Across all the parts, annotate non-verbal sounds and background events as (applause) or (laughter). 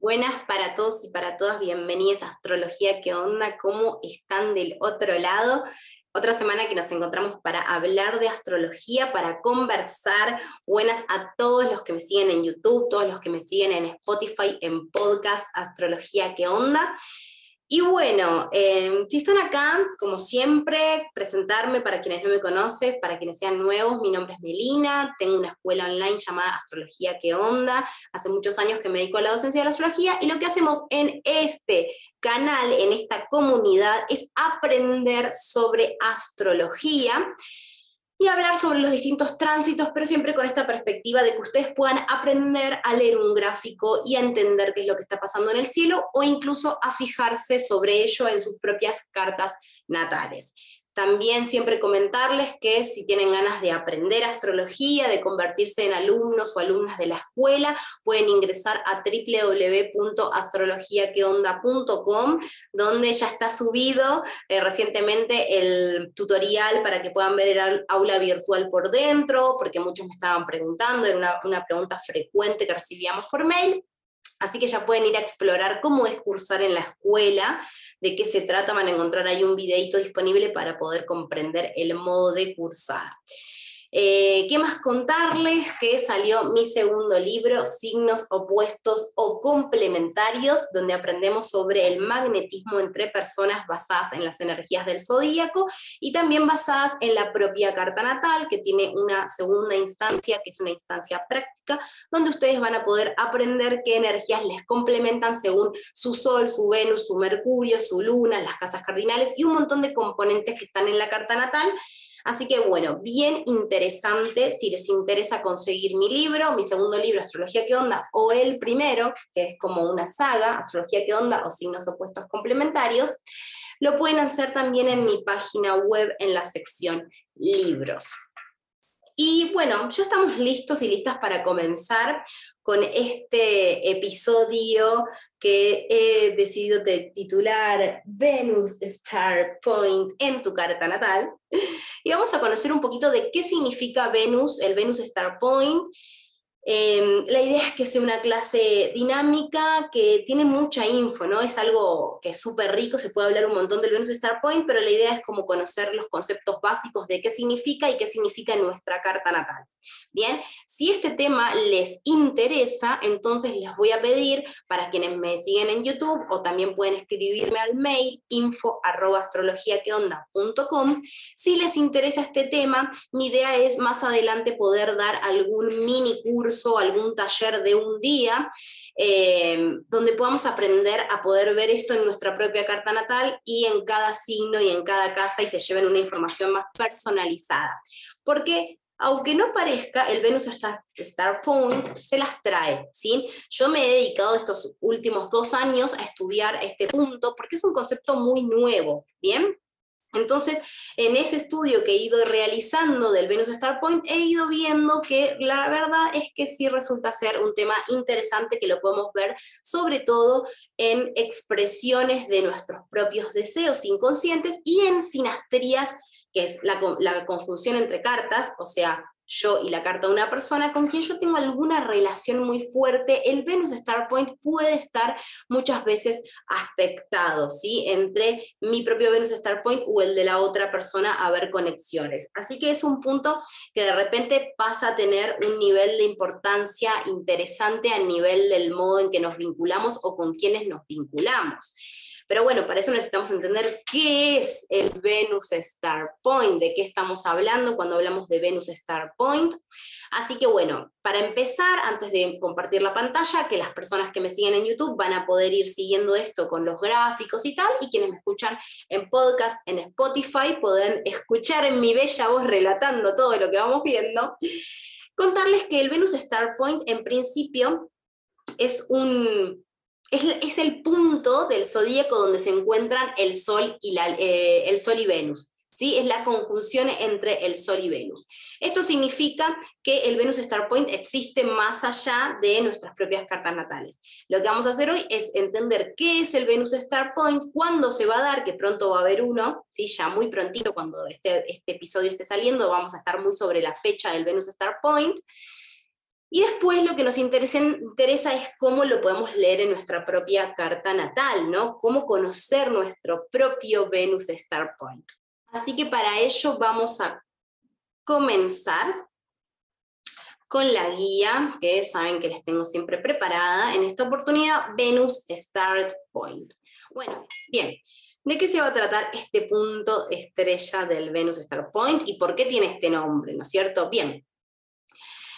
Buenas para todos y para todas, bienvenidos a Astrología, ¿qué onda? ¿Cómo están del otro lado? Otra semana que nos encontramos para hablar de astrología, para conversar. Buenas a todos los que me siguen en YouTube, todos los que me siguen en Spotify, en podcast Astrología, ¿qué onda? Y bueno, em, si están acá, como siempre, presentarme para quienes no me conocen, para quienes sean nuevos, mi nombre es Melina, tengo una escuela online llamada Astrología ¿Qué Onda? Hace muchos años que me dedico a la docencia de la astrología y lo que hacemos en este canal, en esta comunidad, es aprender sobre astrología y hablar sobre los distintos tránsitos, pero siempre con esta perspectiva de que ustedes puedan aprender a leer un gráfico y a entender qué es lo que está pasando en el cielo o incluso a fijarse sobre ello en sus propias cartas natales. También siempre comentarles que si tienen ganas de aprender astrología, de convertirse en alumnos o alumnas de la escuela, pueden ingresar a www.astrologiaqueonda.com, donde ya está subido eh, recientemente el tutorial para que puedan ver el aula virtual por dentro, porque muchos me estaban preguntando, era una, una pregunta frecuente que recibíamos por mail. Así que ya pueden ir a explorar cómo es cursar en la escuela, de qué se trata, van a encontrar ahí un videito disponible para poder comprender el modo de cursada. Eh, ¿Qué más contarles? Que salió mi segundo libro, Signos opuestos o complementarios, donde aprendemos sobre el magnetismo entre personas basadas en las energías del zodíaco y también basadas en la propia carta natal, que tiene una segunda instancia, que es una instancia práctica, donde ustedes van a poder aprender qué energías les complementan según su Sol, su Venus, su Mercurio, su Luna, las casas cardinales y un montón de componentes que están en la carta natal Así que bueno, bien interesante si les interesa conseguir mi libro, mi segundo libro, Astrología que onda, o el primero, que es como una saga, Astrología que onda o signos opuestos complementarios, lo pueden hacer también en mi página web en la sección libros. Y bueno, ya estamos listos y listas para comenzar con este episodio que he decidido titular Venus Star Point en tu carta natal. Y vamos a conocer un poquito de qué significa Venus, el Venus Star Point, Em, la idea es que sea una clase dinámica, que tiene mucha info, ¿no? Es algo que es súper rico, se puede hablar un montón del Venus Star Point, pero la idea es como conocer los conceptos básicos de qué significa y qué significa nuestra carta natal. Bien, si este tema les interesa, entonces les voy a pedir para quienes me siguen en YouTube o también pueden escribirme al mail info Si les interesa este tema, mi idea es más adelante poder dar algún mini curso algún taller de un día, eh, donde podamos aprender a poder ver esto en nuestra propia carta natal y en cada signo y en cada casa y se lleven una información más personalizada. Porque aunque no parezca, el Venus Star, Star Point se las trae, ¿sí? Yo me he dedicado estos últimos dos años a estudiar este punto porque es un concepto muy nuevo, ¿bien? Entonces, en ese estudio que he ido realizando del Venus Star Point, he ido viendo que la verdad es que sí resulta ser un tema interesante que lo podemos ver sobre todo en expresiones de nuestros propios deseos inconscientes y en sinastrías, que es la, la conjunción entre cartas, o sea, yo y la carta de una persona con quien yo tengo alguna relación muy fuerte, el Venus Star Point puede estar muchas veces aspectado, ¿sí? Entre mi propio Venus Star Point o el de la otra persona a ver conexiones. Así que es un punto que de repente pasa a tener un nivel de importancia interesante a nivel del modo en que nos vinculamos o con quienes nos vinculamos. Pero bueno, para eso necesitamos entender qué es el Venus Star Point, de qué estamos hablando cuando hablamos de Venus Star Point. Así que bueno, para empezar, antes de compartir la pantalla, que las personas que me siguen en YouTube van a poder ir siguiendo esto con los gráficos y tal, y quienes me escuchan en podcast, en Spotify, podrán escuchar en mi bella voz relatando todo lo que vamos viendo. Contarles que el Venus Star Point en principio es un es, el punto del zodíaco donde se encuentran el Sol y, eh, el Sol y Venus. ¿sí? Es la conjunción entre el Sol y Venus. Esto significa que el Venus Star Point existe más allá de nuestras propias cartas natales. Lo que vamos a hacer hoy es entender qué es el Venus Star Point, cuándo se va a dar, que pronto va a haber uno, ¿sí? ya muy prontito cuando este, este episodio esté saliendo, vamos a estar muy sobre la fecha del Venus Star Point Y después lo que nos interesa, es cómo lo podemos leer en nuestra propia carta natal, ¿no? Cómo conocer nuestro propio Venus Star Point. Así que para ello vamos a comenzar con la guía, que saben que les tengo siempre preparada, en esta oportunidad Venus Start Point. Bueno, bien, ¿de qué se va a tratar este punto estrella del Venus Star Point y por qué tiene este nombre, ¿no es cierto? Bien,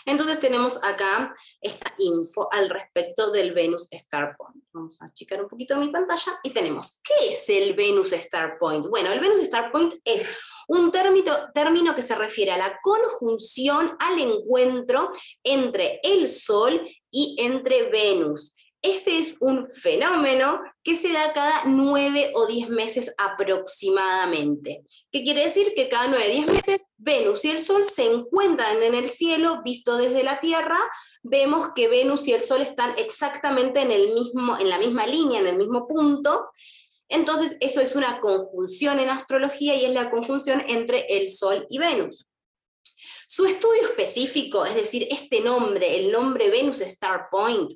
entonces tenemos acá esta info al respecto del Venus Star Point. Vamos a achicar un poquito mi pantalla y tenemos, ¿qué es el Venus Star Point? Bueno, el Venus Star Point es un término, término que se refiere a la conjunción, al encuentro entre el Sol y entre Venus. Este es un fenómeno que se da cada nueve o diez meses aproximadamente. ¿Qué quiere decir? Que cada nueve o diez meses Venus y el Sol se encuentran en el cielo, visto desde la Tierra, vemos que Venus y el Sol están exactamente en, el mismo, en la misma línea, en el mismo punto. Entonces, eso es una conjunción en astrología y es la conjunción entre el Sol y Venus. Su estudio específico, es decir, este nombre, el nombre Venus Star Point,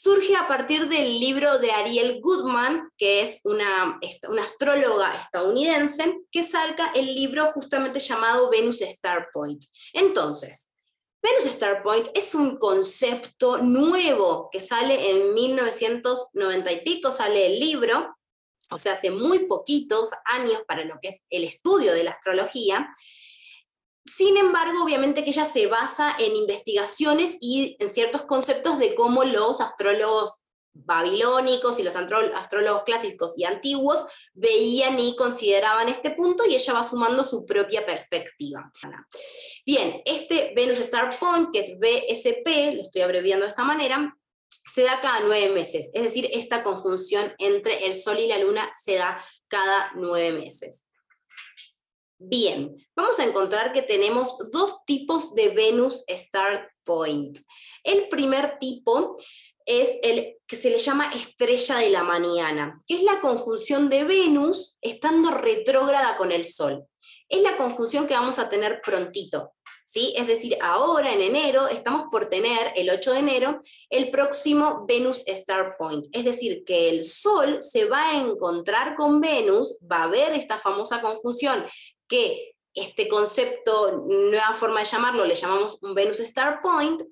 surge a partir del libro de Ariel Goodman, que es una, una astróloga estadounidense, que saca el libro justamente llamado Venus Star Point. Entonces, Venus Star Point es un concepto nuevo que sale en 1990 y pico, sale el libro, o sea, hace muy poquitos años para lo que es el estudio de la astrología, sin embargo, obviamente que ella se basa en investigaciones y en ciertos conceptos de cómo los astrólogos babilónicos y los astrólogos clásicos y antiguos veían y consideraban este punto y ella va sumando su propia perspectiva. Bien, este Venus Star Point, que es BSP, lo estoy abreviando de esta manera, se da cada nueve meses, es decir, esta conjunción entre el Sol y la Luna se da cada nueve meses. Bien, vamos a encontrar que tenemos dos tipos de Venus Start Point. El primer tipo es el que se le llama estrella de la mañana, que es la conjunción de Venus estando retrógrada con el Sol. Es la conjunción que vamos a tener prontito. ¿Sí? Es decir, ahora en enero estamos por tener, el 8 de enero, el próximo Venus Star Point. Es decir, que el Sol se va a encontrar con Venus, va a ver esta famosa conjunción que este concepto, nueva forma de llamarlo, le llamamos un Venus Star Point,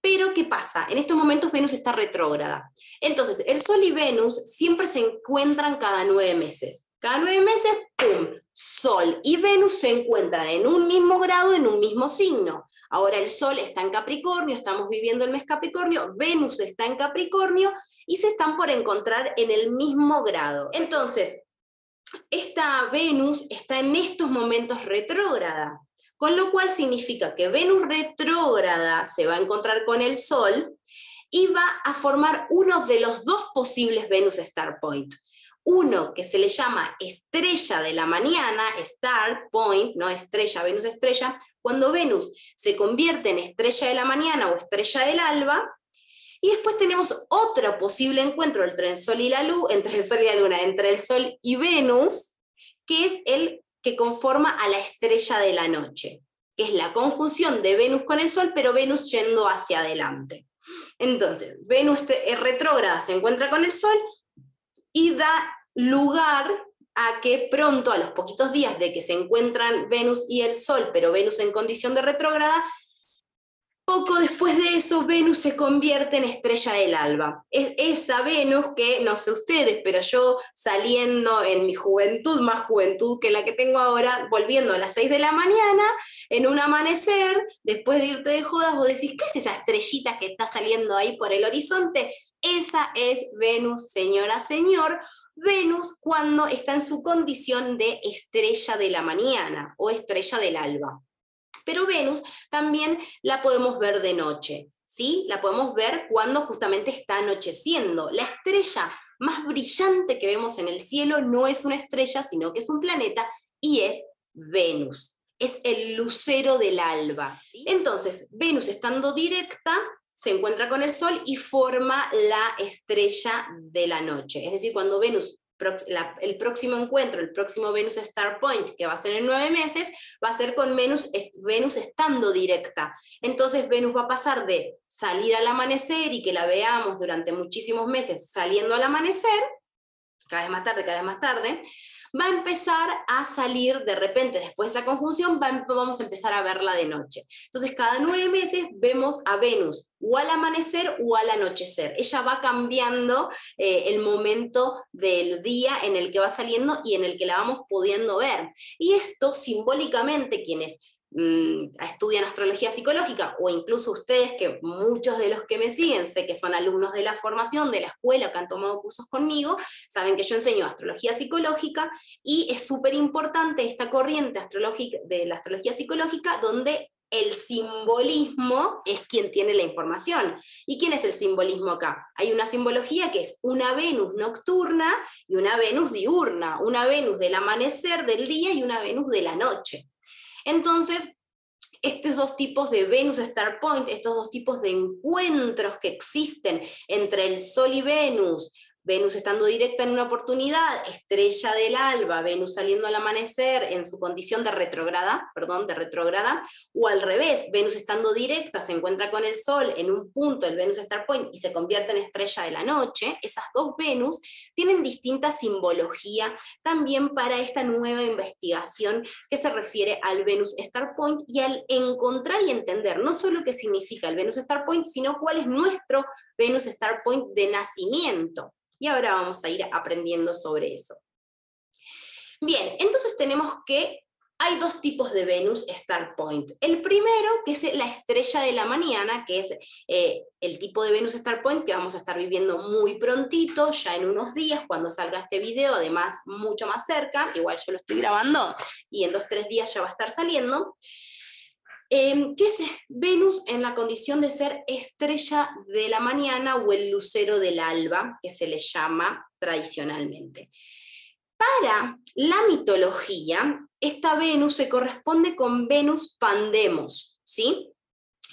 pero ¿qué pasa? En estos momentos Venus está retrógrada. Entonces, el Sol y Venus siempre se encuentran cada nueve meses. Cada nueve meses, ¡pum! Sol y Venus se encuentran en un mismo grado, en un mismo signo. Ahora el Sol está en Capricornio, estamos viviendo el mes Capricornio, Venus está en Capricornio y se están por encontrar en el mismo grado. Entonces, esta Venus está en estos momentos retrógrada, con lo cual significa que Venus retrógrada se va a encontrar con el Sol y va a formar uno de los dos posibles Venus Star Point. Uno que se le llama estrella de la mañana, Star Point, ¿no? Estrella, Venus estrella, cuando Venus se convierte en estrella de la mañana o estrella del alba, y después tenemos otro posible encuentro entre el Sol y la Luna, entre el Sol y la Luna, entre el Sol y Venus, que es el que conforma a la estrella de la noche, que es la conjunción de Venus con el Sol, pero Venus yendo hacia adelante. Entonces, Venus retrógrada se encuentra con el Sol y da lugar a que pronto, a los poquitos días de que se encuentran Venus y el Sol, pero Venus en condición de retrógrada, poco después de eso, Venus se convierte en estrella del alba. Es esa Venus que, no sé ustedes, pero yo saliendo en mi juventud, más juventud que la que tengo ahora, volviendo a las 6 de la mañana, en un amanecer, después de irte de jodas, vos decís, ¿qué es esa estrellita que está saliendo ahí por el horizonte? Esa es Venus, señora, señor. Venus cuando está en su condición de estrella de la mañana o estrella del alba. Pero Venus también la podemos ver de noche, ¿sí? La podemos ver cuando justamente está anocheciendo. La estrella más brillante que vemos en el cielo no es una estrella, sino que es un planeta y es Venus. Es el lucero del alba. Entonces, Venus estando directa, se encuentra con el Sol y forma la estrella de la noche. Es decir, cuando Venus el próximo encuentro, el próximo Venus Star Point, que va a ser en nueve meses, va a ser con Venus, Venus estando directa. Entonces Venus va a pasar de salir al amanecer y que la veamos durante muchísimos meses saliendo al amanecer, cada vez más tarde, cada vez más tarde, va a empezar a salir de repente, después de esa conjunción, vamos a empezar a verla de noche. Entonces, cada nueve meses vemos a Venus o al amanecer o al anochecer. Ella va cambiando eh, el momento del día en el que va saliendo y en el que la vamos pudiendo ver. Y esto simbólicamente, quienes estudian astrología psicológica o incluso ustedes, que muchos de los que me siguen sé que son alumnos de la formación, de la escuela, que han tomado cursos conmigo, saben que yo enseño astrología psicológica y es súper importante esta corriente astrológica de la astrología psicológica donde el simbolismo es quien tiene la información. ¿Y quién es el simbolismo acá? Hay una simbología que es una Venus nocturna y una Venus diurna, una Venus del amanecer del día y una Venus de la noche. Entonces, estos dos tipos de Venus Star Point, estos dos tipos de encuentros que existen entre el Sol y Venus, Venus estando directa en una oportunidad, estrella del alba, Venus saliendo al amanecer en su condición de retrograda, perdón, de retrograda, o al revés, Venus estando directa se encuentra con el Sol en un punto, el Venus Star Point, y se convierte en estrella de la noche, esas dos Venus tienen distinta simbología también para esta nueva investigación que se refiere al Venus Star Point y al encontrar y entender no solo qué significa el Venus Star Point, sino cuál es nuestro Venus Star Point de nacimiento. Y ahora vamos a ir aprendiendo sobre eso. Bien, entonces tenemos que hay dos tipos de Venus Star Point. El primero, que es la estrella de la mañana, que es eh, el tipo de Venus Star Point que vamos a estar viviendo muy prontito, ya en unos días, cuando salga este video, además mucho más cerca, igual yo lo estoy grabando y en dos, tres días ya va a estar saliendo. Em, ¿Qué es Venus en la condición de ser estrella de la mañana o el lucero del alba, que se le llama tradicionalmente? Para la mitología, esta Venus se corresponde con Venus Pandemos, ¿sí?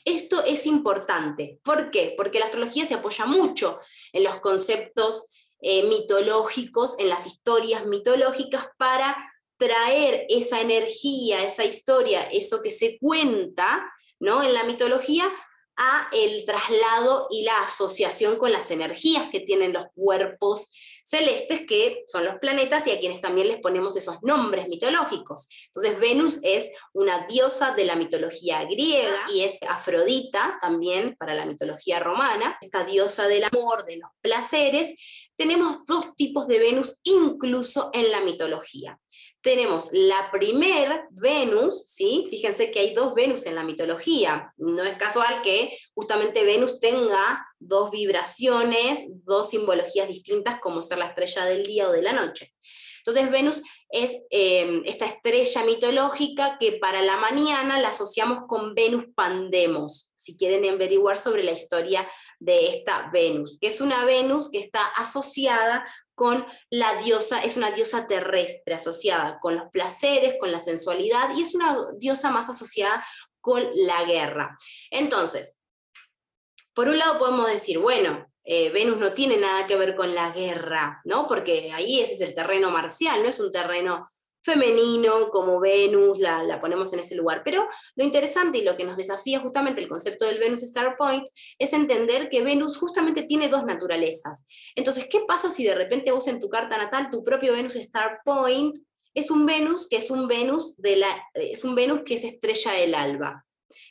Esto es importante. ¿Por qué? Porque la astrología se apoya mucho en los conceptos eh, mitológicos, en las historias mitológicas para traer esa energía, esa historia, eso que se cuenta ¿no? en la mitología, a el traslado y la asociación con las energías que tienen los cuerpos celestes, que son los planetas y a quienes también les ponemos esos nombres mitológicos. Entonces Venus es una diosa de la mitología griega y es Afrodita también para la mitología romana, esta diosa del amor, de los placeres. Tenemos dos tipos de Venus incluso en la mitología tenemos la primer Venus, ¿sí? Fíjense que hay dos Venus en la mitología. No es casual que justamente Venus tenga dos vibraciones, dos simbologías distintas como ser la estrella del día o de la noche. Entonces Venus es em, esta estrella mitológica que para la mañana la asociamos con Venus Pandemos, si quieren averiguar sobre la historia de esta Venus, que es una Venus que está asociada con la diosa, es una diosa terrestre asociada con los placeres, con la sensualidad y es una diosa más asociada con la guerra. Entonces, por un lado podemos decir, bueno, eh, Venus no tiene nada que ver con la guerra, ¿no? Porque ahí ese es el terreno marcial, no es un terreno femenino como Venus, la, ponemos en ese lugar. Pero lo interesante y lo que nos desafía justamente el concepto del Venus Star Point es entender que Venus justamente tiene dos naturalezas. Entonces, ¿qué pasa si de repente vos en tu carta natal tu propio Venus Star Point es un Venus que es un Venus, de la, es un Venus que es estrella del alba?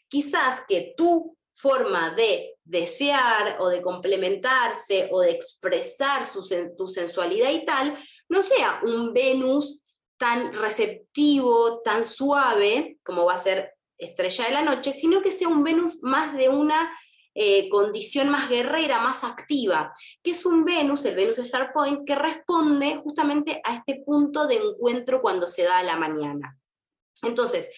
Quizás que tu forma de desear o de complementarse o de expresar su, tu sensualidad y tal, no sea un Venus tan receptivo, tan suave, como va a ser estrella de la noche, sino que sea un Venus más de una eh, condición más guerrera, más activa, que es un Venus, el Venus Star Point, que responde justamente a este punto de encuentro cuando se da a la mañana. Entonces,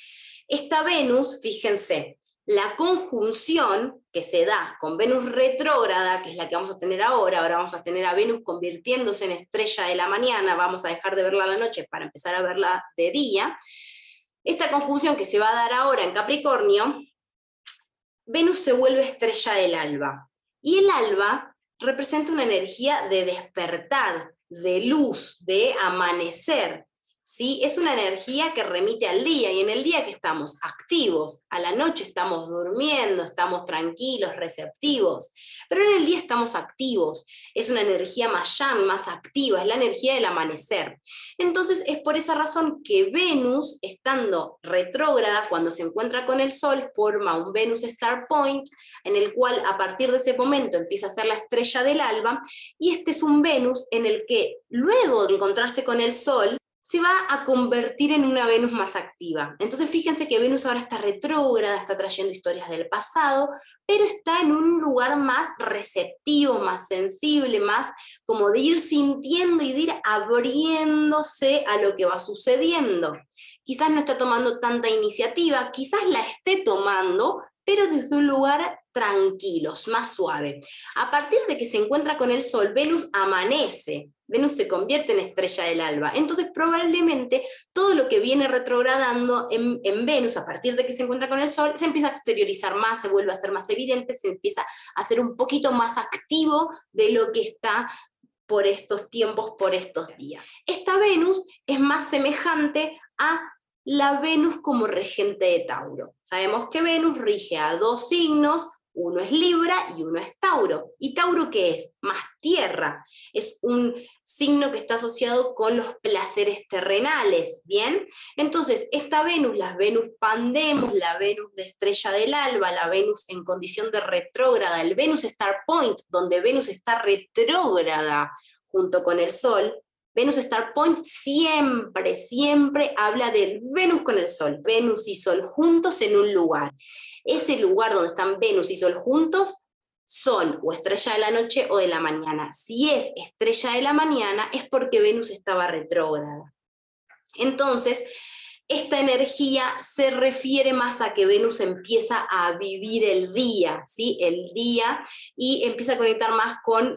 esta Venus, fíjense, la conjunción que se da con Venus retrógrada, que es la que vamos a tener ahora, ahora vamos a tener a Venus convirtiéndose en estrella de la mañana, vamos a dejar de verla a la noche para empezar a verla de día, esta conjunción que se va a dar ahora en Capricornio, Venus se vuelve estrella del alba. Y el alba representa una energía de despertar, de luz, de amanecer. ¿Sí? Es una energía que remite al día y en el día que estamos activos, a la noche estamos durmiendo, estamos tranquilos, receptivos, pero en el día estamos activos, es una energía más yang, más activa, es la energía del amanecer. Entonces es por esa razón que Venus, estando retrógrada cuando se encuentra con el Sol, forma un Venus Star Point, en el cual a partir de ese momento empieza a ser la estrella del alba, y este es un Venus en el que luego de encontrarse con el Sol, se va a convertir en una Venus más activa. Entonces fíjense que Venus ahora está retrógrada, está trayendo historias del pasado, pero está en un lugar más receptivo, más sensible, más como de ir sintiendo y de ir abriéndose a lo que va sucediendo. Quizás no está tomando tanta iniciativa, quizás la esté tomando, pero desde un lugar tranquilos, más suave. A partir de que se encuentra con el Sol, Venus amanece, Venus se convierte en estrella del alba. Entonces probablemente todo lo que viene retrogradando en, en, Venus a partir de que se encuentra con el Sol se empieza a exteriorizar más, se vuelve a ser más evidente, se empieza a ser un poquito más activo de lo que está por estos tiempos, por estos días. Esta Venus es más semejante a la Venus como regente de Tauro. Sabemos que Venus rige a dos signos, uno es Libra y uno es Tauro. ¿Y Tauro qué es? Más tierra. Es un signo que está asociado con los placeres terrenales, ¿bien? Entonces, esta Venus, la Venus Pandemos, la Venus de estrella del alba, la Venus en condición de retrógrada, el Venus Star Point, donde Venus está retrógrada junto con el Sol, Venus Star Point siempre, siempre habla del Venus con el Sol, Venus y Sol juntos en un lugar. Ese lugar donde están Venus y Sol juntos son o estrella de la noche o de la mañana. Si es estrella de la mañana es porque Venus estaba retrógrada. Entonces, esta energía se refiere más a que Venus empieza a vivir el día, ¿sí? El día y empieza a conectar más con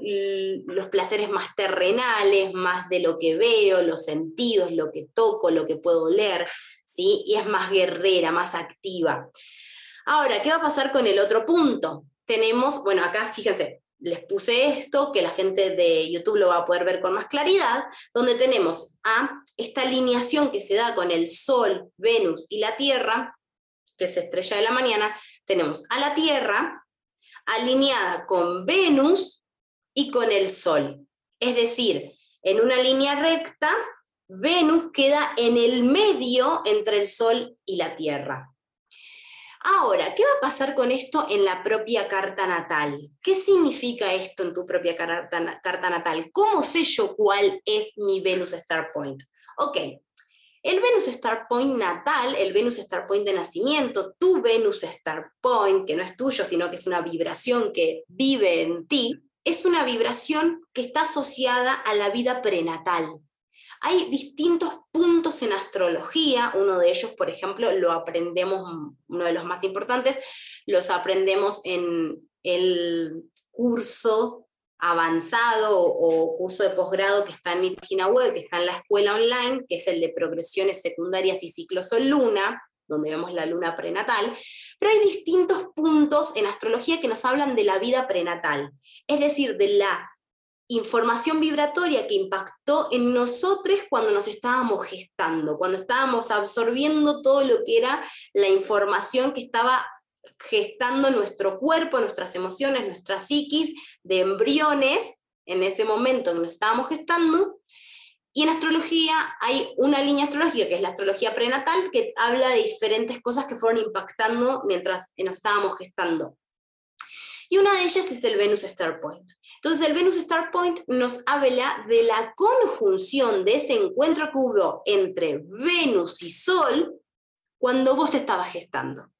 los placeres más terrenales, más de lo que veo, los sentidos, lo que toco, lo que puedo oler, ¿sí? Y es más guerrera, más activa. Ahora, ¿qué va a pasar con el otro punto? Tenemos, bueno, acá fíjense, les puse esto, que la gente de YouTube lo va a poder ver con más claridad, donde tenemos a esta alineación que se da con el Sol, Venus y la Tierra, que es estrella de la mañana, tenemos a la Tierra alineada con Venus y con el Sol. Es decir, en una línea recta, Venus queda en el medio entre el Sol y la Tierra. Ahora, ¿qué va a pasar con esto en la propia carta natal? ¿Qué significa esto en tu propia carta, natal? ¿Cómo sé yo cuál es mi Venus Star Point? Ok, el Venus Star Point natal, el Venus Star Point de nacimiento, tu Venus Star Point, que no es tuyo, sino que es una vibración que vive en ti, es una vibración que está asociada a la vida prenatal. Hay distintos puntos en astrología, uno de ellos, por ejemplo, lo aprendemos, uno de los más importantes, los aprendemos en el curso avanzado o curso de posgrado que está en mi página web, que está en la escuela online, que es el de progresiones secundarias y ciclo sol-luna, donde vemos la luna prenatal, pero hay distintos puntos en astrología que nos hablan de la vida prenatal, es decir, de la información vibratoria que impactó en nosotros cuando nos estábamos gestando, cuando estábamos absorbiendo todo lo que era la información que estaba gestando nuestro cuerpo, nuestras emociones, nuestra psiquis de embriones en ese momento que nos estábamos gestando. Y en astrología hay una línea astrológica, que es la astrología prenatal, que habla de diferentes cosas que fueron impactando mientras nos estábamos gestando y una de ellas es el Venus Star Point. Entonces el Venus Star Point nos habla de la conjunción de ese encuentro que hubo entre Venus y Sol cuando vos te estabas gestando.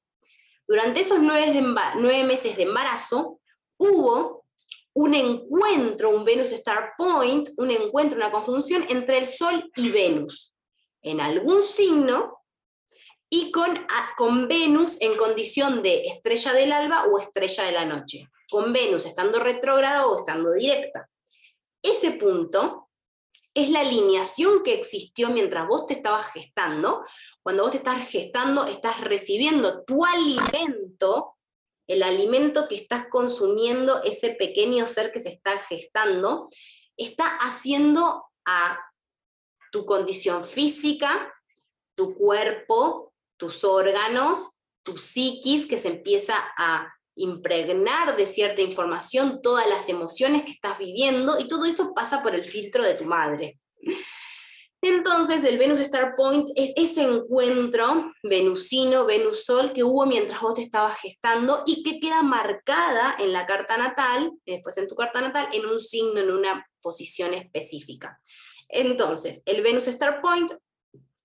Durante esos nueve, nueve meses de embarazo hubo un encuentro, un Venus Star Point, un encuentro, una conjunción entre el Sol y Venus, en algún signo y con, con Venus en condición de estrella del alba o estrella de la noche, con Venus estando retrógrada o estando directa. Ese punto es la alineación que existió mientras vos te estabas gestando. Cuando vos te estás gestando, estás recibiendo tu alimento, el alimento que estás consumiendo, ese pequeño ser que se está gestando, está haciendo a tu condición física, tu cuerpo, tus órganos, tu psiquis, que se empieza a impregnar de cierta información todas las emociones que estás viviendo y todo eso pasa por el filtro de tu madre. Entonces, el Venus Star Point es ese encuentro venusino, Venus-Sol que hubo mientras vos te estabas gestando y que queda marcada en la carta natal, después en tu carta natal, en un signo, en una posición específica. Entonces, el Venus Star Point,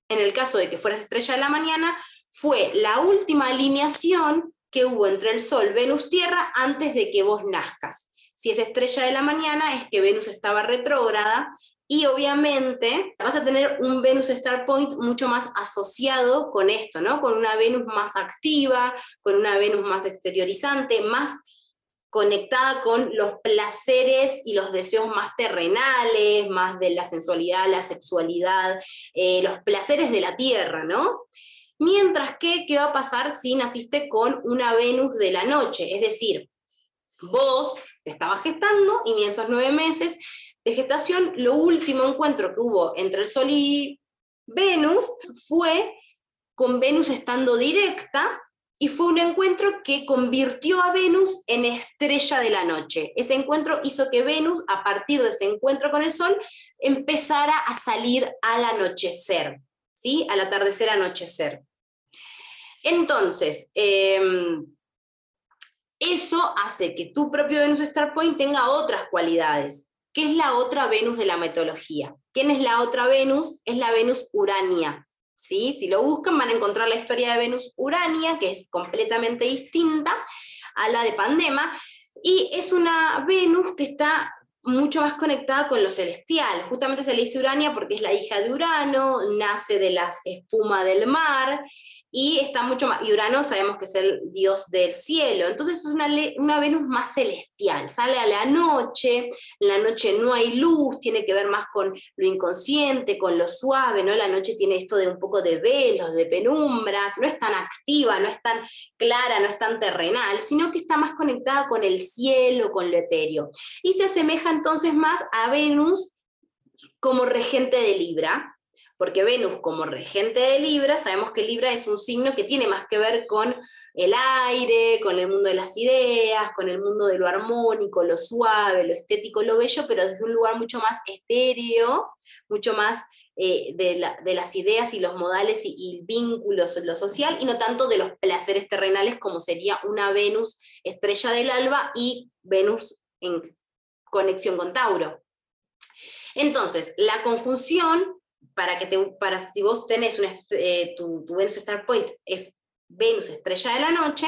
en el caso de que fueras estrella de la mañana, fue la última alineación que hubo entre el Sol, Venus, Tierra antes de que vos nazcas. Si es estrella de la mañana, es que Venus estaba retrógrada y obviamente vas a tener un Venus Star Point mucho más asociado con esto, ¿no? Con una Venus más activa, con una Venus más exteriorizante, más conectada con los placeres y los deseos más terrenales, más de la sensualidad, la sexualidad, eh, los placeres de la tierra, ¿no? Mientras que, ¿qué va a pasar si naciste con una Venus de la noche? Es decir, vos te estabas gestando y en esos nueve meses de gestación, lo último encuentro que hubo entre el Sol y Venus fue con Venus estando directa y fue un encuentro que convirtió a Venus en estrella de la noche. Ese encuentro hizo que Venus, a partir de ese encuentro con el Sol, empezara a salir al anochecer, ¿sí? Al atardecer, anochecer. Entonces, em, eso hace que tu propio Venus Star Point tenga otras cualidades. ¿Qué es la otra Venus de la metodología? ¿Quién es la otra Venus? Es la Venus Urania. ¿Sí? Si lo buscan van a encontrar la historia de Venus Urania, que es completamente distinta a la de Pandema, y es una Venus que está mucho más conectada con lo celestial. Justamente se le dice Urania porque es la hija de Urano, nace de las espumas del mar, y está mucho más, y Urano sabemos que es el dios del cielo, entonces es una, una Venus más celestial, sale a la noche, en la noche no hay luz, tiene que ver más con lo inconsciente, con lo suave, ¿no? La noche tiene esto de un poco de velos, de penumbras, no es tan activa, no es tan clara, no es tan terrenal, sino que está más conectada con el cielo, con lo etéreo. Y se asemeja entonces más a Venus como regente de Libra, porque Venus como regente de Libra, sabemos que Libra es un signo que tiene más que ver con el aire, con el mundo de las ideas, con el mundo de lo armónico, lo suave, lo estético, lo bello, pero desde un lugar mucho más estéreo, mucho más eh, de, las ideas y los modales y, vínculos, lo social, y no tanto de los placeres terrenales como sería una Venus estrella del alba y Venus en conexión con Tauro. Entonces, la conjunción para que te, para si vos tenés eh, tu, tu Venus Star Point es Venus estrella de la noche,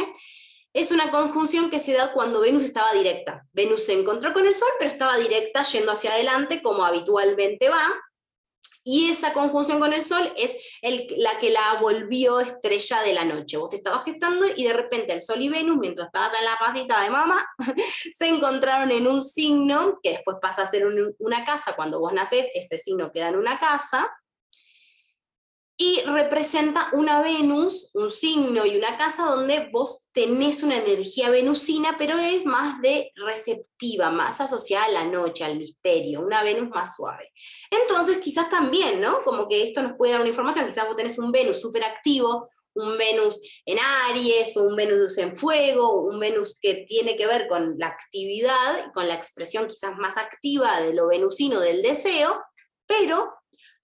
es una conjunción que se da cuando Venus estaba directa. Venus se encontró con el Sol, pero estaba directa yendo hacia adelante como habitualmente va, y esa conjunción con el Sol es la que la volvió estrella de la noche. Vos te estabas gestando y de repente el Sol y Venus, mientras estabas en la pasita de mamá, (laughs) se encontraron en un signo que después pasa a ser una casa. Cuando vos nacés, ese signo queda en una casa y representa una Venus, un signo y una casa donde vos tenés una energía venusina, pero es más de receptiva, más asociada a la noche, al misterio, una Venus más suave. Entonces, quizás también, ¿no? Como que esto nos puede dar una información, quizás vos tenés un Venus súper activo, un Venus en Aries, un Venus en fuego, un Venus que tiene que ver con la actividad, con la expresión quizás más activa de lo venusino del deseo, pero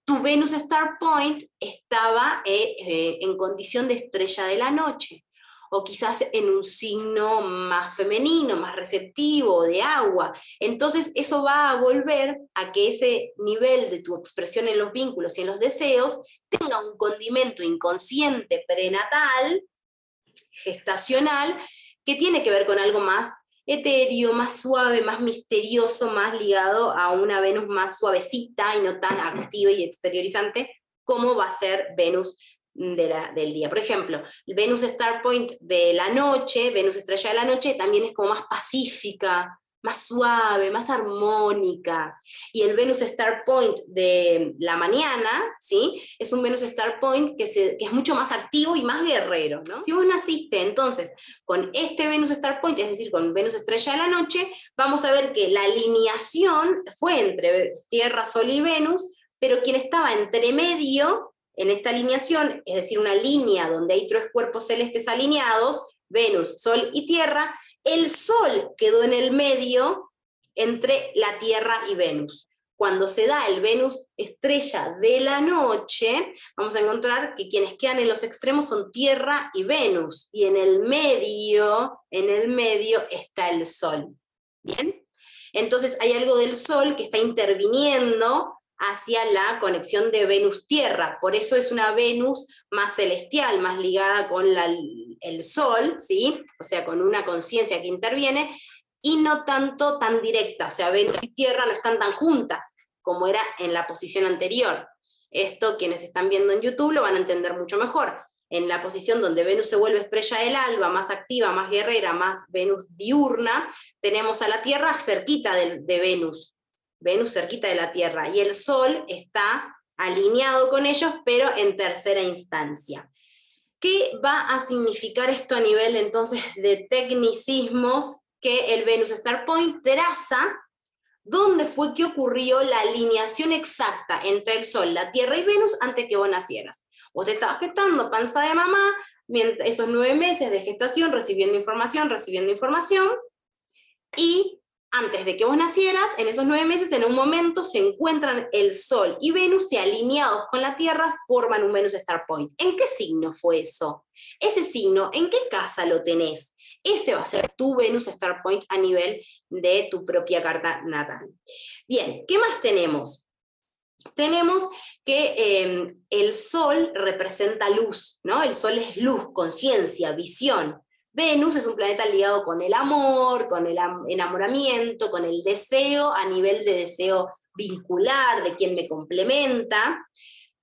tu Venus Star Point estaba eh, eh, en condición de estrella de la noche, o quizás en un signo más femenino, más receptivo, de agua. Entonces eso va a volver a que ese nivel de tu expresión en los vínculos y en los deseos tenga un condimento inconsciente prenatal, gestacional, que tiene que ver con algo más etéreo, más suave, más misterioso, más ligado a una Venus más suavecita y no tan activa y exteriorizante como va a ser Venus del día. Por ejemplo, Venus Star Point de la noche, Venus estrella de la noche, también es como más pacífica, más suave, más armónica. Y el Venus Star Point de la mañana, ¿sí? Es un Venus Star Point que, es mucho más activo y más guerrero, ¿no? Si vos naciste entonces con este Venus Star Point, es decir, con Venus Estrella de la Noche, vamos a ver que la alineación fue entre Tierra, Sol y Venus, pero quien estaba entre medio en esta alineación, es decir, una línea donde hay tres cuerpos celestes alineados, Venus, Sol y Tierra, el Sol quedó en el medio entre la Tierra y Venus. Cuando se da el Venus estrella de la noche, vamos a encontrar que quienes quedan en los extremos son Tierra y Venus, y en el medio, en el medio está el Sol. ¿Bien? Entonces hay algo del Sol que está interviniendo hacia la conexión de Venus-Tierra. Por eso es una Venus más celestial, más ligada con el Sol, ¿sí? o sea, con una conciencia que interviene, y no tanto tan directa, o sea, Venus y Tierra no están tan juntas como era en la posición anterior. Esto quienes están viendo en YouTube lo van a entender mucho mejor. En la posición donde Venus se vuelve estrella del alba, más activa, más guerrera, más Venus diurna, tenemos a la Tierra cerquita de, de Venus, Venus cerquita de la Tierra, y el Sol está alineado con ellos, pero en tercera instancia. ¿Qué va a significar esto a nivel entonces de tecnicismos que el Venus Star Point traza? ¿Dónde fue que ocurrió la alineación exacta entre el Sol, la Tierra y Venus antes que vos nacieras? Vos te estabas gestando panza de mamá, esos nueve meses de gestación, recibiendo información, recibiendo información, y antes de que vos nacieras, en esos nueve meses, en un momento se encuentran el Sol y Venus y alineados con la Tierra forman un Venus Star Point. ¿En qué signo fue eso? Ese signo, ¿en qué casa lo tenés? Ese va a ser tu Venus Star Point a nivel de tu propia carta natal. Bien, ¿qué más tenemos? Tenemos que em, el Sol representa luz, ¿no? El Sol es luz, conciencia, visión. Venus es un planeta ligado con el amor, con el enamoramiento, con el deseo a nivel de deseo vincular, de quien me complementa.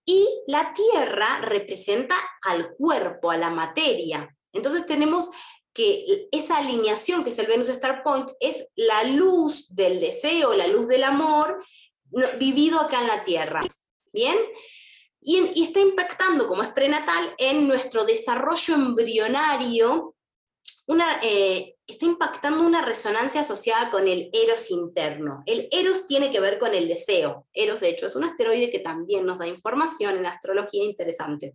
Y la Tierra representa al cuerpo, a la materia. Entonces tenemos que esa alineación que es el Venus Star Point es la luz del deseo, la luz del amor vivido acá en la Tierra. ¿Bien? Y, y está impactando, como es prenatal, en nuestro desarrollo embrionario eh, está impactando una resonancia asociada con el Eros interno. El Eros tiene que ver con el deseo. Eros, de hecho, es un asteroide que también nos da información en astrología interesante.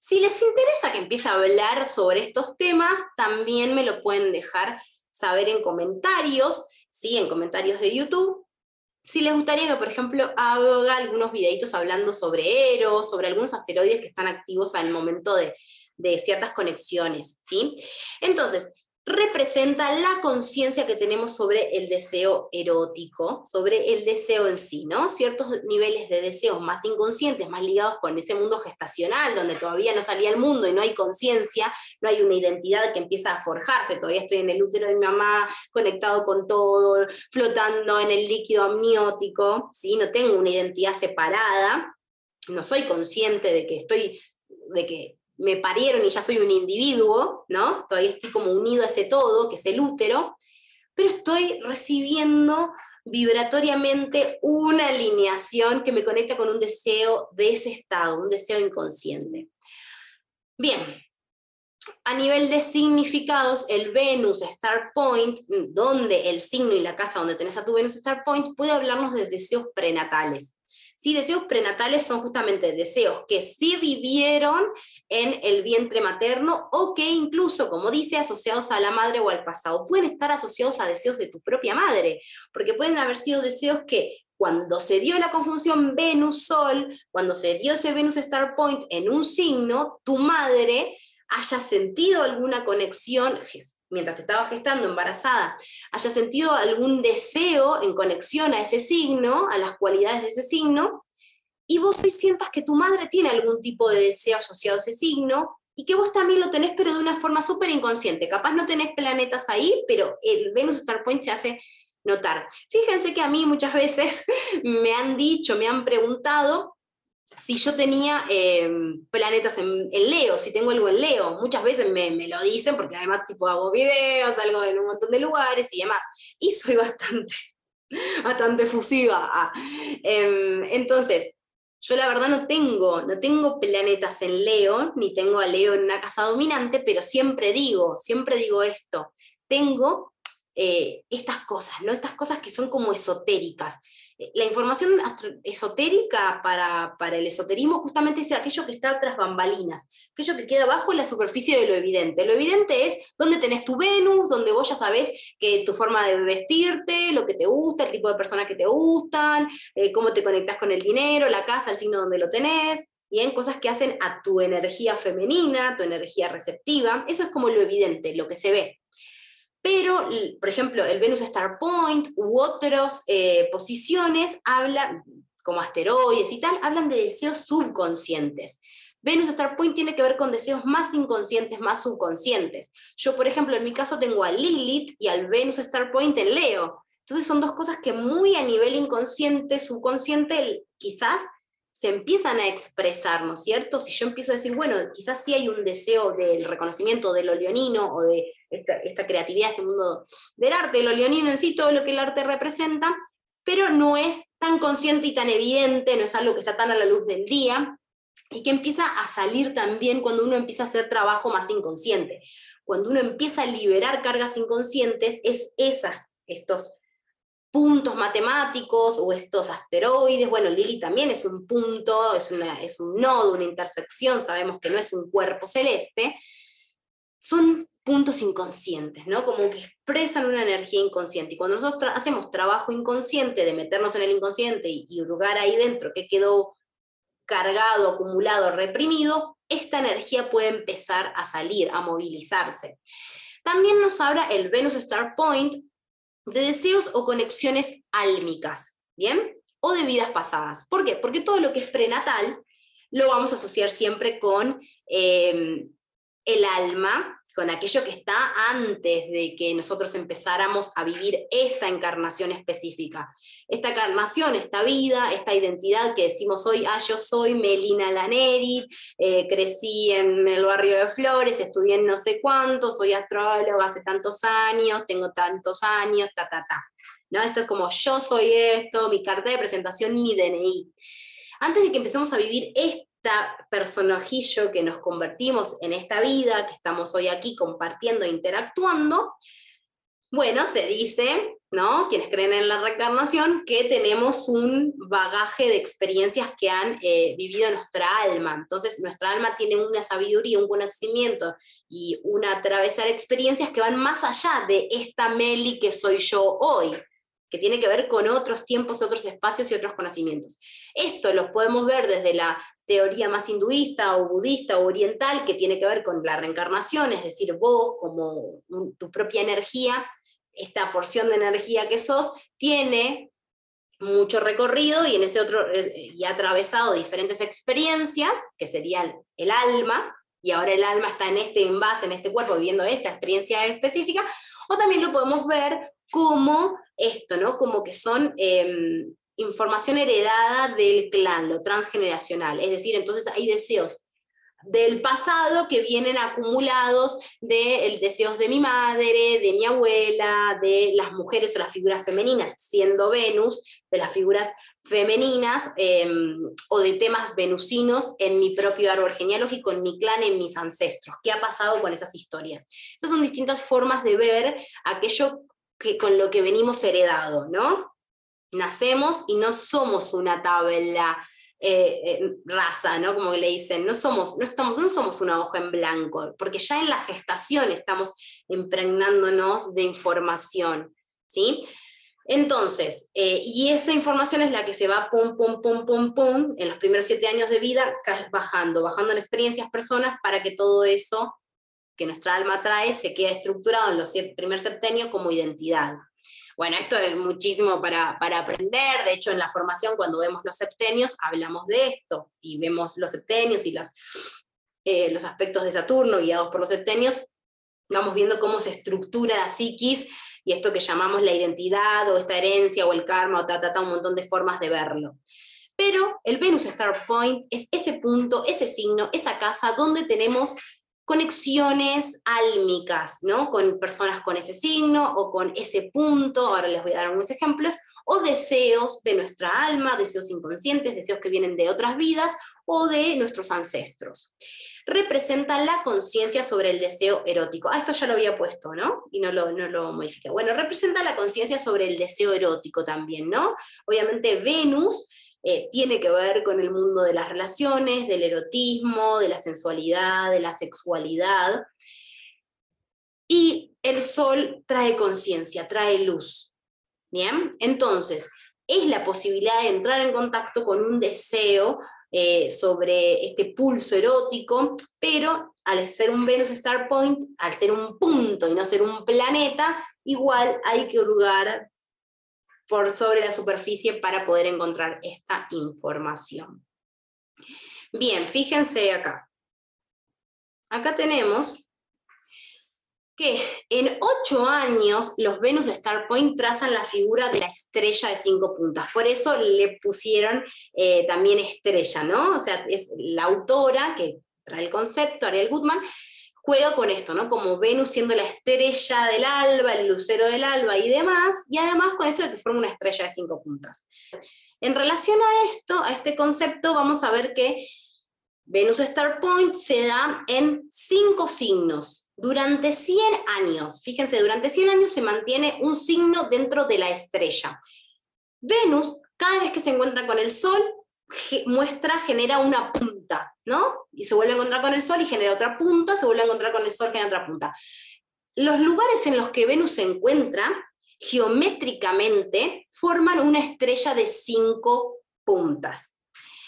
Si les interesa que empiece a hablar sobre estos temas, también me lo pueden dejar saber en comentarios, ¿sí? en comentarios de YouTube. Si les gustaría que, por ejemplo, haga algunos videitos hablando sobre Eros, sobre algunos asteroides que están activos al momento de, de ciertas conexiones, ¿sí? Entonces, representa la conciencia que tenemos sobre el deseo erótico, sobre el deseo en sí, ¿no? Ciertos niveles de deseos más inconscientes, más ligados con ese mundo gestacional, donde todavía no salía al mundo y no hay conciencia, no hay una identidad que empieza a forjarse, todavía estoy en el útero de mi mamá, conectado con todo, flotando en el líquido amniótico, ¿sí? No tengo una identidad separada, no soy consciente de que estoy, de que me parieron y ya soy un individuo, ¿no? Todavía estoy como unido a ese todo, que es el útero, pero estoy recibiendo vibratoriamente una alineación que me conecta con un deseo de ese estado, un deseo inconsciente. Bien, a nivel de significados, el Venus Star Point, donde el signo y la casa donde tenés a tu Venus Star Point, puede hablarnos de deseos prenatales. Sí, deseos prenatales son justamente deseos que sí vivieron en el vientre materno o que incluso, como dice, asociados a la madre o al pasado, pueden estar asociados a deseos de tu propia madre, porque pueden haber sido deseos que cuando se dio la conjunción Venus-Sol, cuando se dio ese Venus Star Point en un signo, tu madre haya sentido alguna conexión mientras estaba gestando embarazada, haya sentido algún deseo en conexión a ese signo, a las cualidades de ese signo, y vos hoy sientas que tu madre tiene algún tipo de deseo asociado a ese signo, y que vos también lo tenés, pero de una forma súper inconsciente. Capaz no tenés planetas ahí, pero el Venus Star Point se hace notar. Fíjense que a mí muchas veces (laughs) me han dicho, me han preguntado si yo tenía em, planetas en, Leo, si tengo algo en Leo. Muchas veces me, lo dicen porque además tipo hago videos, salgo en un montón de lugares y demás. Y soy (laughs) bastante, bastante fusiva. Ah, em, entonces, yo la verdad no tengo, no tengo planetas en Leo, ni tengo a Leo en una casa dominante, pero siempre digo, siempre digo esto, tengo eh, estas cosas, ¿no? Estas cosas que son como esotéricas. La información esotérica para, el esoterismo justamente es aquello que está tras bambalinas, aquello que queda bajo la superficie de lo evidente. Lo evidente es dónde tenés tu Venus, donde vos ya sabés que tu forma de vestirte, lo que te gusta, el tipo de personas que te gustan, eh, cómo te conectas con el dinero, la casa, el signo donde lo tenés, y en cosas que hacen a tu energía femenina, tu energía receptiva. Eso es como lo evidente, lo que se ve. Pero, por ejemplo, el Venus Star Point u otras eh, posiciones hablan, como asteroides y tal, hablan de deseos subconscientes. Venus Star Point tiene que ver con deseos más inconscientes, más subconscientes. Yo, por ejemplo, en mi caso tengo a Lilith y al Venus Star Point en Leo. Entonces son dos cosas que muy a nivel inconsciente, subconsciente, quizás se empiezan a expresar, ¿no es cierto? Si yo empiezo a decir, bueno, quizás sí hay un deseo del reconocimiento de lo leonino o de esta, creatividad, este mundo del arte, lo leonino en sí, todo lo que el arte representa, pero no es tan consciente y tan evidente, no es algo que está tan a la luz del día, y que empieza a salir también cuando uno empieza a hacer trabajo más inconsciente. Cuando uno empieza a liberar cargas inconscientes, es esas, estos puntos matemáticos o estos asteroides. Bueno, Lili también es un punto, es, una, es un nodo, una intersección, sabemos que no es un cuerpo celeste. Son puntos inconscientes, ¿no? Como que expresan una energía inconsciente. Y cuando nosotros hacemos trabajo inconsciente de meternos en el inconsciente y, y hurgar ahí dentro que quedó cargado, acumulado, reprimido, esta energía puede empezar a salir, a movilizarse. También nos habla el Venus Star Point de deseos o conexiones álmicas, ¿bien? O de vidas pasadas. ¿Por qué? Porque todo lo que es prenatal lo vamos a asociar siempre con eh, el alma, con aquello que está antes de que nosotros empezáramos a vivir esta encarnación específica. Esta encarnación, esta vida, esta identidad que decimos hoy, ah, yo soy Melina Laneri, eh, crecí en el barrio de Flores, estudié en no sé cuánto, soy astróloga hace tantos años, tengo tantos años, ta, ta, ta. ¿No? Esto es como yo soy esto, mi carta de presentación, mi DNI. Antes de que empecemos a vivir esto, personajillo que nos convertimos en esta vida, que estamos hoy aquí compartiendo e interactuando, bueno, se dice, ¿no? Quienes creen en la reencarnación, que tenemos un bagaje de experiencias que han eh, vivido nuestra alma. Entonces, nuestra alma tiene una sabiduría, un conocimiento y una atravesar experiencias que van más allá de esta Meli que soy yo hoy que tiene que ver con otros tiempos, otros espacios y otros conocimientos. Esto lo podemos ver desde la teoría más hinduista o budista o oriental, que tiene que ver con la reencarnación, es decir, vos como tu propia energía, esta porción de energía que sos, tiene mucho recorrido y en ese otro y ha atravesado diferentes experiencias, que serían el alma, y ahora el alma está en este envase, en este cuerpo, viviendo esta experiencia específica, o también lo podemos ver como esto, ¿no? Como que son em, información heredada del clan, lo transgeneracional. Es decir, entonces hay deseos del pasado que vienen acumulados de deseos de mi madre, de mi abuela, de las mujeres o las figuras femeninas, siendo Venus, de las figuras femeninas em, o de temas venusinos en mi propio árbol genealógico, en mi clan, en mis ancestros. ¿Qué ha pasado con esas historias? Esas son distintas formas de ver aquello con lo que venimos heredado, ¿no? Nacemos y no somos una tabla eh, eh, raza, ¿no? Como le dicen, no somos, no, estamos, no somos una hoja en blanco, porque ya en la gestación estamos impregnándonos de información, ¿sí? Entonces, eh, y esa información es la que se va pum, pum, pum, pum, pum, en los primeros siete años de vida, bajando, bajando en experiencias, personas, para que todo eso que nuestra alma trae se queda estructurado en los primer septenio como identidad. Bueno, esto es muchísimo para, para, aprender, de hecho en la formación cuando vemos los septenios hablamos de esto y vemos los septenios y eh, los aspectos de Saturno guiados por los septenios, vamos viendo cómo se estructura la psiquis y esto que llamamos la identidad o esta herencia o el karma o ta, ta, un montón de formas de verlo. Pero el Venus Star Point es ese punto, ese signo, esa casa donde tenemos conexiones álmicas, ¿no? Con personas con ese signo o con ese punto, ahora les voy a dar algunos ejemplos, o deseos de nuestra alma, deseos inconscientes, deseos que vienen de otras vidas o de nuestros ancestros. Representa la conciencia sobre el deseo erótico. Ah, esto ya lo había puesto, ¿no? Y no lo, no lo modifiqué. Bueno, representa la conciencia sobre el deseo erótico también, ¿no? Obviamente Venus eh, tiene que ver con el mundo de las relaciones, del erotismo, de la sensualidad, de la sexualidad. Y el sol trae conciencia, trae luz. Bien, entonces, es la posibilidad de entrar en contacto con un deseo eh, sobre este pulso erótico, pero al ser un Venus Star Point, al ser un punto y no ser un planeta, igual hay que hurgar por sobre la superficie para poder encontrar esta información. Bien, fíjense acá. Acá tenemos que en ocho años los Venus Star Point trazan la figura de la estrella de cinco puntas. Por eso le pusieron eh, también estrella, ¿no? O sea, es la autora que trae el concepto, Ariel Goodman, juega con esto, ¿no? Como Venus siendo la estrella del alba, el lucero del alba y demás, y además con esto de que forma una estrella de cinco puntas. En relación a esto, a este concepto, vamos a ver que Venus Star Point se da en cinco signos durante 100 años. Fíjense, durante 100 años se mantiene un signo dentro de la estrella. Venus, cada vez que se encuentra con el Sol, muestra, genera una punta, ¿no? Y se vuelve a encontrar con el Sol y genera otra punta, se vuelve a encontrar con el Sol, genera otra punta. Los lugares en los que Venus se encuentra, geométricamente, forman una estrella de cinco puntas.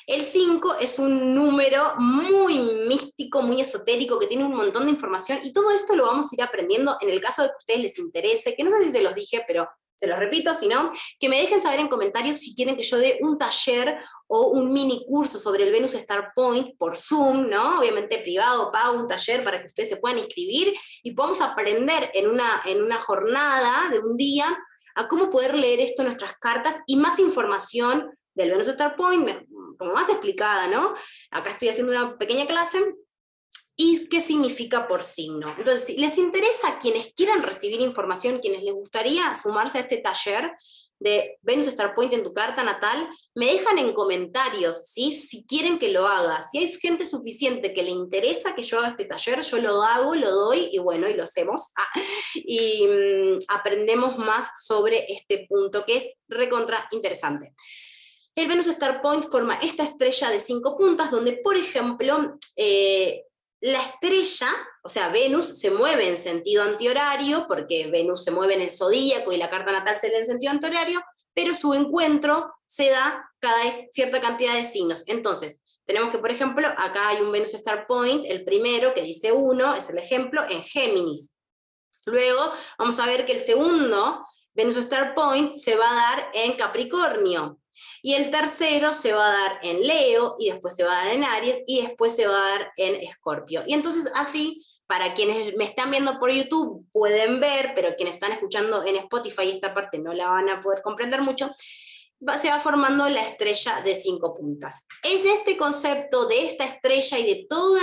El 5 es un número muy místico, muy esotérico, que tiene un montón de información y todo esto lo vamos a ir aprendiendo en el caso de que a ustedes les interese, que no sé si se los dije, pero se los repito, si no, que me dejen saber en comentarios si quieren que yo dé un taller o un mini curso sobre el Venus Star Point por Zoom, ¿no? Obviamente privado, pago un taller para que ustedes se puedan inscribir y podamos aprender en una, en una jornada de un día a cómo poder leer esto en nuestras cartas y más información del Venus Star Point, como más explicada, ¿no? Acá estoy haciendo una pequeña clase y qué significa por signo. Entonces, si les interesa quienes quieran recibir información, quienes les gustaría sumarse a este taller de Venus Star Point en tu carta natal, me dejan en comentarios, ¿sí? Si quieren que lo haga. Si hay gente suficiente que le interesa que yo haga este taller, yo lo hago, lo doy y bueno, y lo hacemos. (laughs) Ah, y mm, aprendemos más sobre este punto que es recontra interesante. El Venus Star Point forma esta estrella de cinco puntas donde, por ejemplo, eh, la estrella, o sea, Venus se mueve en sentido antihorario, porque Venus se mueve en el zodíaco y la carta natal se lee en sentido antihorario, pero su encuentro se da cada cierta cantidad de signos. Entonces, tenemos que, por ejemplo, acá hay un Venus Star Point, el primero que dice 1, es el ejemplo, en Géminis. Luego vamos a ver que el segundo Venus Star Point se va a dar en Capricornio. Y el tercero se va a dar en Leo, y después se va a dar en Aries, y después se va a dar en Escorpio. Y entonces así, para quienes me están viendo por YouTube pueden ver, pero quienes están escuchando en Spotify esta parte no la van a poder comprender mucho, se va formando la estrella de cinco puntas. Es de este concepto, de esta estrella y de toda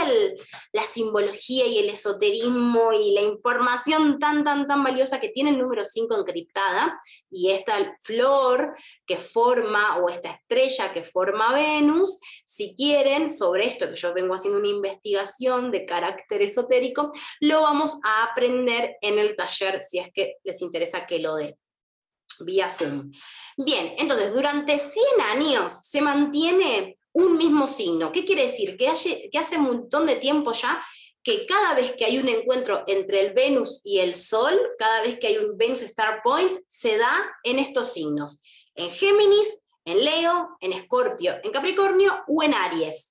la simbología y el esoterismo y la información tan, tan, tan valiosa que tiene el número 5 encriptada y esta flor que forma o esta estrella que forma Venus, si quieren, sobre esto que yo vengo haciendo una investigación de carácter esotérico, lo vamos a aprender en el taller si es que les interesa que lo dé vía Zoom. Bien, entonces durante 100 años se mantiene un mismo signo. ¿Qué quiere decir? Que, que hace un montón de tiempo ya que cada vez que hay un encuentro entre el Venus y el Sol, cada vez que hay un Venus Star Point, se da en estos signos. En Géminis, en Leo, en Escorpio, en Capricornio o en Aries.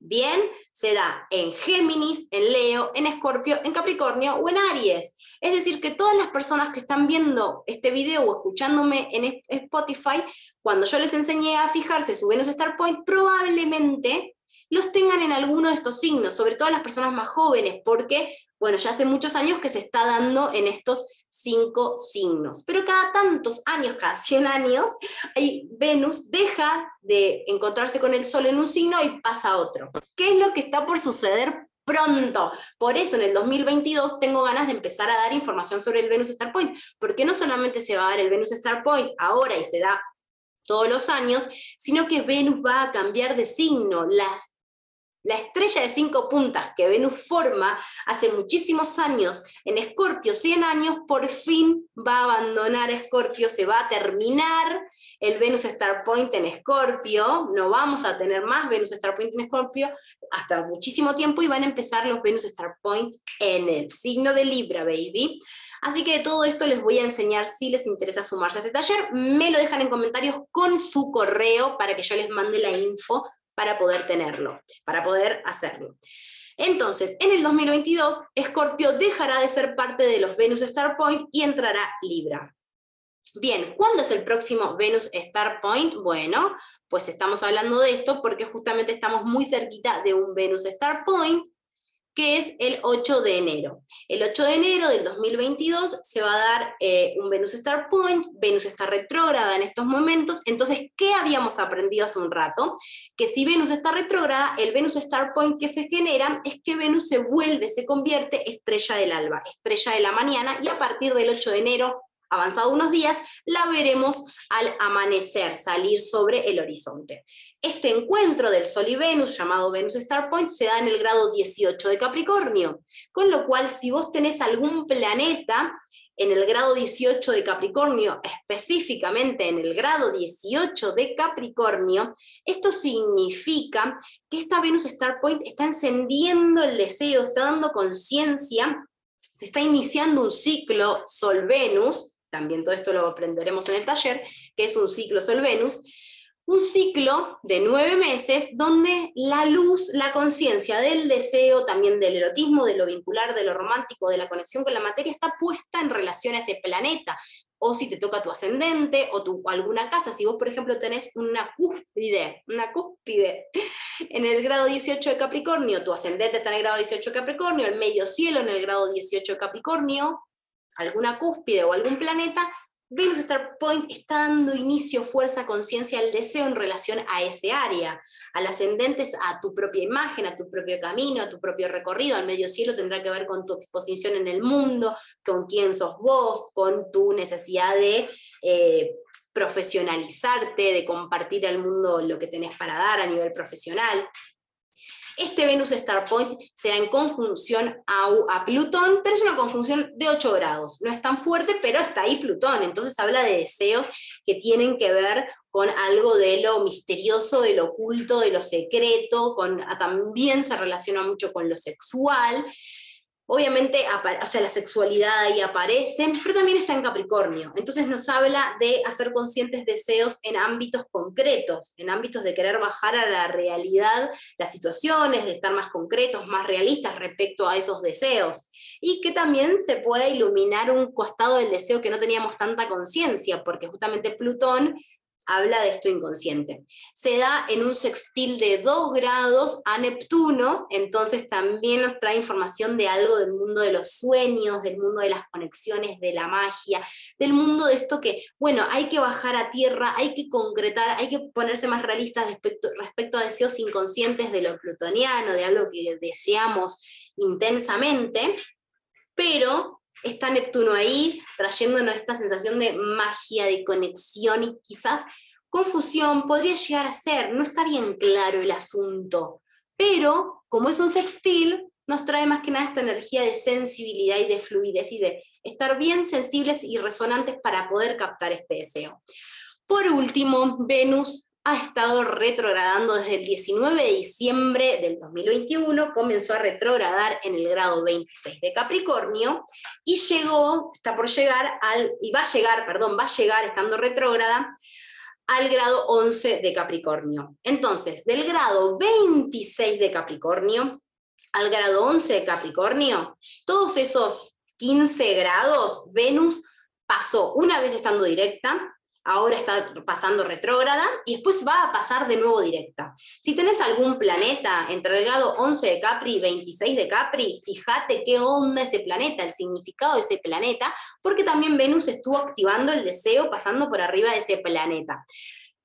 Bien, se da en Géminis, en Leo, en Escorpio, en Capricornio o en Aries. Es decir, que todas las personas que están viendo este video o escuchándome en Spotify, cuando yo les enseñé a fijarse su Venus Star Point, probablemente los tengan en alguno de estos signos, sobre todo las personas más jóvenes, porque, bueno, ya hace muchos años que se está dando en estos cinco signos. Pero cada tantos años, cada 100 años, Venus deja de encontrarse con el Sol en un signo y pasa a otro. ¿Qué es lo que está por suceder pronto. Por eso en el 2022 tengo ganas de empezar a dar información sobre el Venus Star Point, porque no solamente se va a dar el Venus Star Point ahora y se da todos los años, sino que Venus va a cambiar de signo. Las la estrella de cinco puntas que Venus forma hace muchísimos años en Escorpio, 100 años, por fin va a abandonar Escorpio, se va a terminar el Venus Star Point en Escorpio, no vamos a tener más Venus Star Point en Escorpio hasta muchísimo tiempo y van a empezar los Venus Star Point en el signo de Libra, baby. Así que de todo esto les voy a enseñar si les interesa sumarse a este taller. Me lo dejan en comentarios con su correo para que yo les mande la info para poder tenerlo, para poder hacerlo. Entonces, en el 2022, Escorpio dejará de ser parte de los Venus Star Point y entrará Libra. Bien, ¿cuándo es el próximo Venus Star Point? Bueno, pues estamos hablando de esto porque justamente estamos muy cerquita de un Venus Star Point que es el 8 de enero. El 8 de enero del 2022 se va a dar eh, un Venus Star Point, Venus está retrógrada en estos momentos, entonces, ¿qué habíamos aprendido hace un rato? Que si Venus está retrógrada, el Venus Star Point que se genera es que Venus se vuelve, se convierte estrella del alba, estrella de la mañana, y a partir del 8 de enero avanzado unos días, la veremos al amanecer, salir sobre el horizonte. Este encuentro del Sol y Venus, llamado Venus Star Point, se da en el grado 18 de Capricornio, con lo cual si vos tenés algún planeta en el grado 18 de Capricornio, específicamente en el grado 18 de Capricornio, esto significa que esta Venus Star Point está encendiendo el deseo, está dando conciencia, se está iniciando un ciclo Sol-Venus, también todo esto lo aprenderemos en el taller, que es un ciclo Sol-Venus, un ciclo de nueve meses donde la luz, la conciencia del deseo, también del erotismo, de lo vincular, de lo romántico, de la conexión con la materia, está puesta en relación a ese planeta. O si te toca tu ascendente o tu, alguna casa, si vos, por ejemplo, tenés una cúspide, una cúspide en el grado 18 de Capricornio, tu ascendente está en el grado 18 de Capricornio, el medio cielo en el grado 18 de Capricornio, alguna cúspide o algún planeta, Venus Star Point está dando inicio, fuerza, conciencia al deseo en relación a ese área, al ascendente, a tu propia imagen, a tu propio camino, a tu propio recorrido. Al medio cielo tendrá que ver con tu exposición en el mundo, con quién sos vos, con tu necesidad de eh, profesionalizarte, de compartir al mundo lo que tenés para dar a nivel profesional. Este Venus Star Point se da en conjunción a, Plutón, pero es una conjunción de 8 grados. No es tan fuerte, pero está ahí Plutón. Entonces habla de deseos que tienen que ver con algo de lo misterioso, de lo oculto, de lo secreto, también se relaciona mucho con lo sexual. Obviamente, o sea, la sexualidad ahí aparece, pero también está en Capricornio. Entonces nos habla de hacer conscientes deseos en ámbitos concretos, en ámbitos de querer bajar a la realidad las situaciones, de estar más concretos, más realistas respecto a esos deseos. Y que también se pueda iluminar un costado del deseo que no teníamos tanta conciencia, porque justamente Plutón habla de esto inconsciente. Se da en un sextil de 2 grados a Neptuno, entonces también nos trae información de algo del mundo de los sueños, del mundo de las conexiones, de la magia, del mundo de esto que, bueno, hay que bajar a tierra, hay que concretar, hay que ponerse más realistas respecto, respecto a deseos inconscientes de lo plutoniano, de algo que deseamos intensamente, pero está Neptuno ahí, trayéndonos esta sensación de magia, de conexión y quizás confusión podría llegar a ser, no está bien claro el asunto, pero como es un sextil, nos trae más que nada esta energía de sensibilidad y de fluidez y de estar bien sensibles y resonantes para poder captar este deseo. Por último, Venus ha estado retrogradando desde el 19 de diciembre del 2021, comenzó a retrogradar en el grado 26 de Capricornio y llegó, está por llegar al, y va a llegar, perdón, va a llegar estando retrógrada al grado 11 de Capricornio. Entonces, del grado 26 de Capricornio al grado 11 de Capricornio, todos esos 15 grados, Venus pasó una vez estando directa ahora está pasando retrógrada y después va a pasar de nuevo directa. Si tenés algún planeta entre el grado 11 de Capri y 26 de Capri, fíjate qué onda ese planeta, el significado de ese planeta, porque también Venus estuvo activando el deseo pasando por arriba de ese planeta.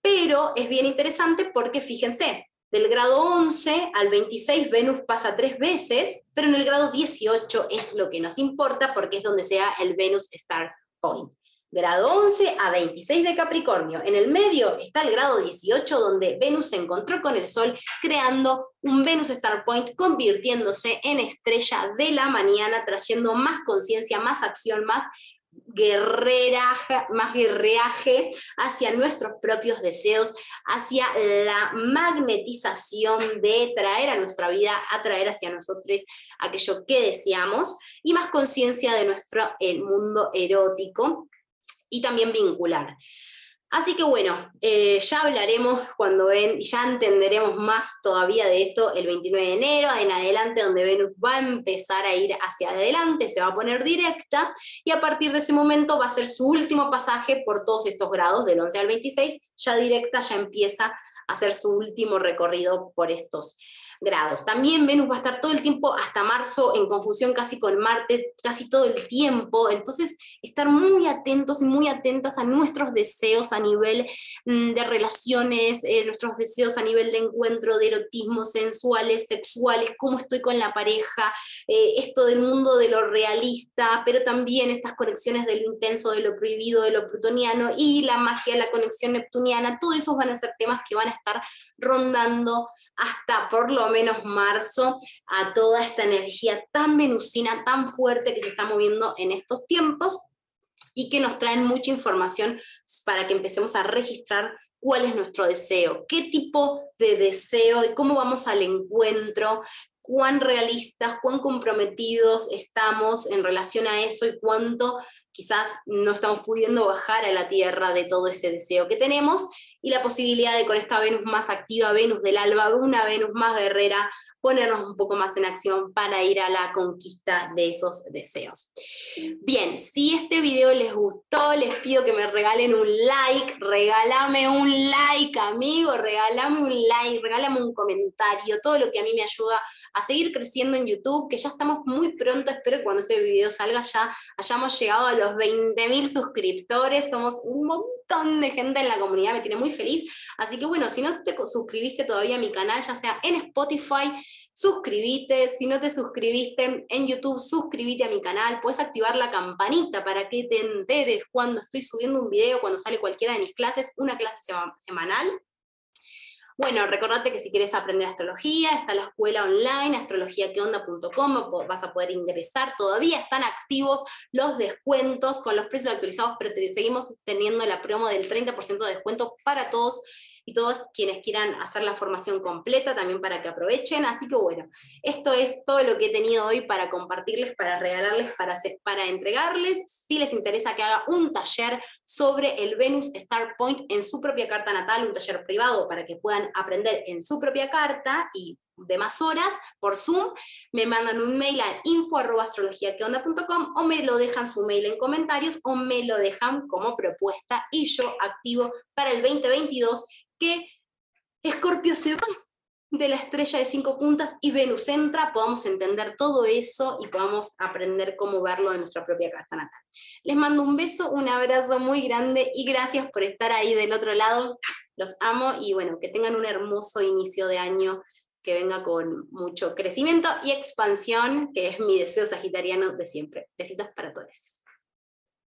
Pero es bien interesante porque fíjense, del grado 11 al 26 Venus pasa tres veces, pero en el grado 18 es lo que nos importa porque es donde sea el Venus Star Point grado 11 a 26 de Capricornio. En el medio está el grado 18, donde Venus se encontró con el Sol, creando un Venus Star Point, convirtiéndose en estrella de la mañana, trayendo más conciencia, más acción, más guerrera, más guerreaje hacia nuestros propios deseos, hacia la magnetización de traer a nuestra vida, atraer hacia nosotros aquello que deseamos y más conciencia de nuestro el mundo erótico y también vincular. Así que bueno, eh, ya hablaremos cuando ven, y ya entenderemos más todavía de esto el 29 de enero, en adelante, donde Venus va a empezar a ir hacia adelante, se va a poner directa, y a partir de ese momento va a ser su último pasaje por todos estos grados, del 11 al 26, ya directa, ya empieza a hacer su último recorrido por estos grados. También Venus va a estar todo el tiempo hasta marzo en conjunción casi con Marte, casi todo el tiempo. Entonces, estar muy atentos y muy atentas a nuestros deseos a nivel mm, de relaciones, eh, nuestros deseos a nivel de encuentro, de erotismo, sensuales, sexuales, cómo estoy con la pareja, eh, esto del mundo de lo realista, pero también estas conexiones de lo intenso, de lo prohibido, de lo plutoniano y la magia, la conexión neptuniana, todos esos van a ser temas que van a estar rondando hasta por lo menos marzo a toda esta energía tan venusina, tan fuerte que se está moviendo en estos tiempos y que nos traen mucha información para que empecemos a registrar cuál es nuestro deseo, qué tipo de deseo y cómo vamos al encuentro, cuán realistas, cuán comprometidos estamos en relación a eso y cuánto quizás no estamos pudiendo bajar a la tierra de todo ese deseo que tenemos y la posibilidad de con esta Venus más activa, Venus del alba, una Venus más guerrera, ponernos un poco más en acción para ir a la conquista de esos deseos. Bien, si este video les gustó, les pido que me regalen un like, regálame un like, amigo, regálame un like, regálame un comentario, todo lo que a mí me ayuda a seguir creciendo en YouTube, que ya estamos muy pronto, espero que cuando ese video salga ya hayamos llegado a los 20.000 suscriptores, somos un montón de gente en la comunidad, me tiene muy feliz, así que bueno, si no te suscribiste todavía a mi canal, ya sea en Spotify, suscríbete, si no te suscribiste en YouTube, suscríbete a mi canal, puedes activar la campanita para que te enteres cuando estoy subiendo un video, cuando sale cualquiera de mis clases, una clase semanal. Bueno, recordate que si quieres aprender astrología, está la escuela online, astrologiaqueonda.com, vas a poder ingresar, todavía están activos los descuentos con los precios actualizados, pero te seguimos teniendo la promo del 30% de descuento para todos y todos quienes quieran hacer la formación completa también para que aprovechen. Así que bueno, esto es todo lo que he tenido hoy para compartirles, para regalarles, para, para entregarles. Si les interesa que haga un taller sobre el Venus Star Point en su propia carta natal, un taller privado para que puedan aprender en su propia carta y de más horas por Zoom, me mandan un mail a info.astrologiaqueonda.com o me lo dejan su mail en comentarios o me lo dejan como propuesta y yo activo para el 2022 que Escorpio se va de la estrella de cinco puntas y Venus entra, podamos entender todo eso y podamos aprender cómo verlo en nuestra propia carta natal. Les mando un beso, un abrazo muy grande y gracias por estar ahí del otro lado. Los amo y bueno, que tengan un hermoso inicio de año que venga con mucho crecimiento y expansión, que es mi deseo sagitariano de siempre. Besitos para todos.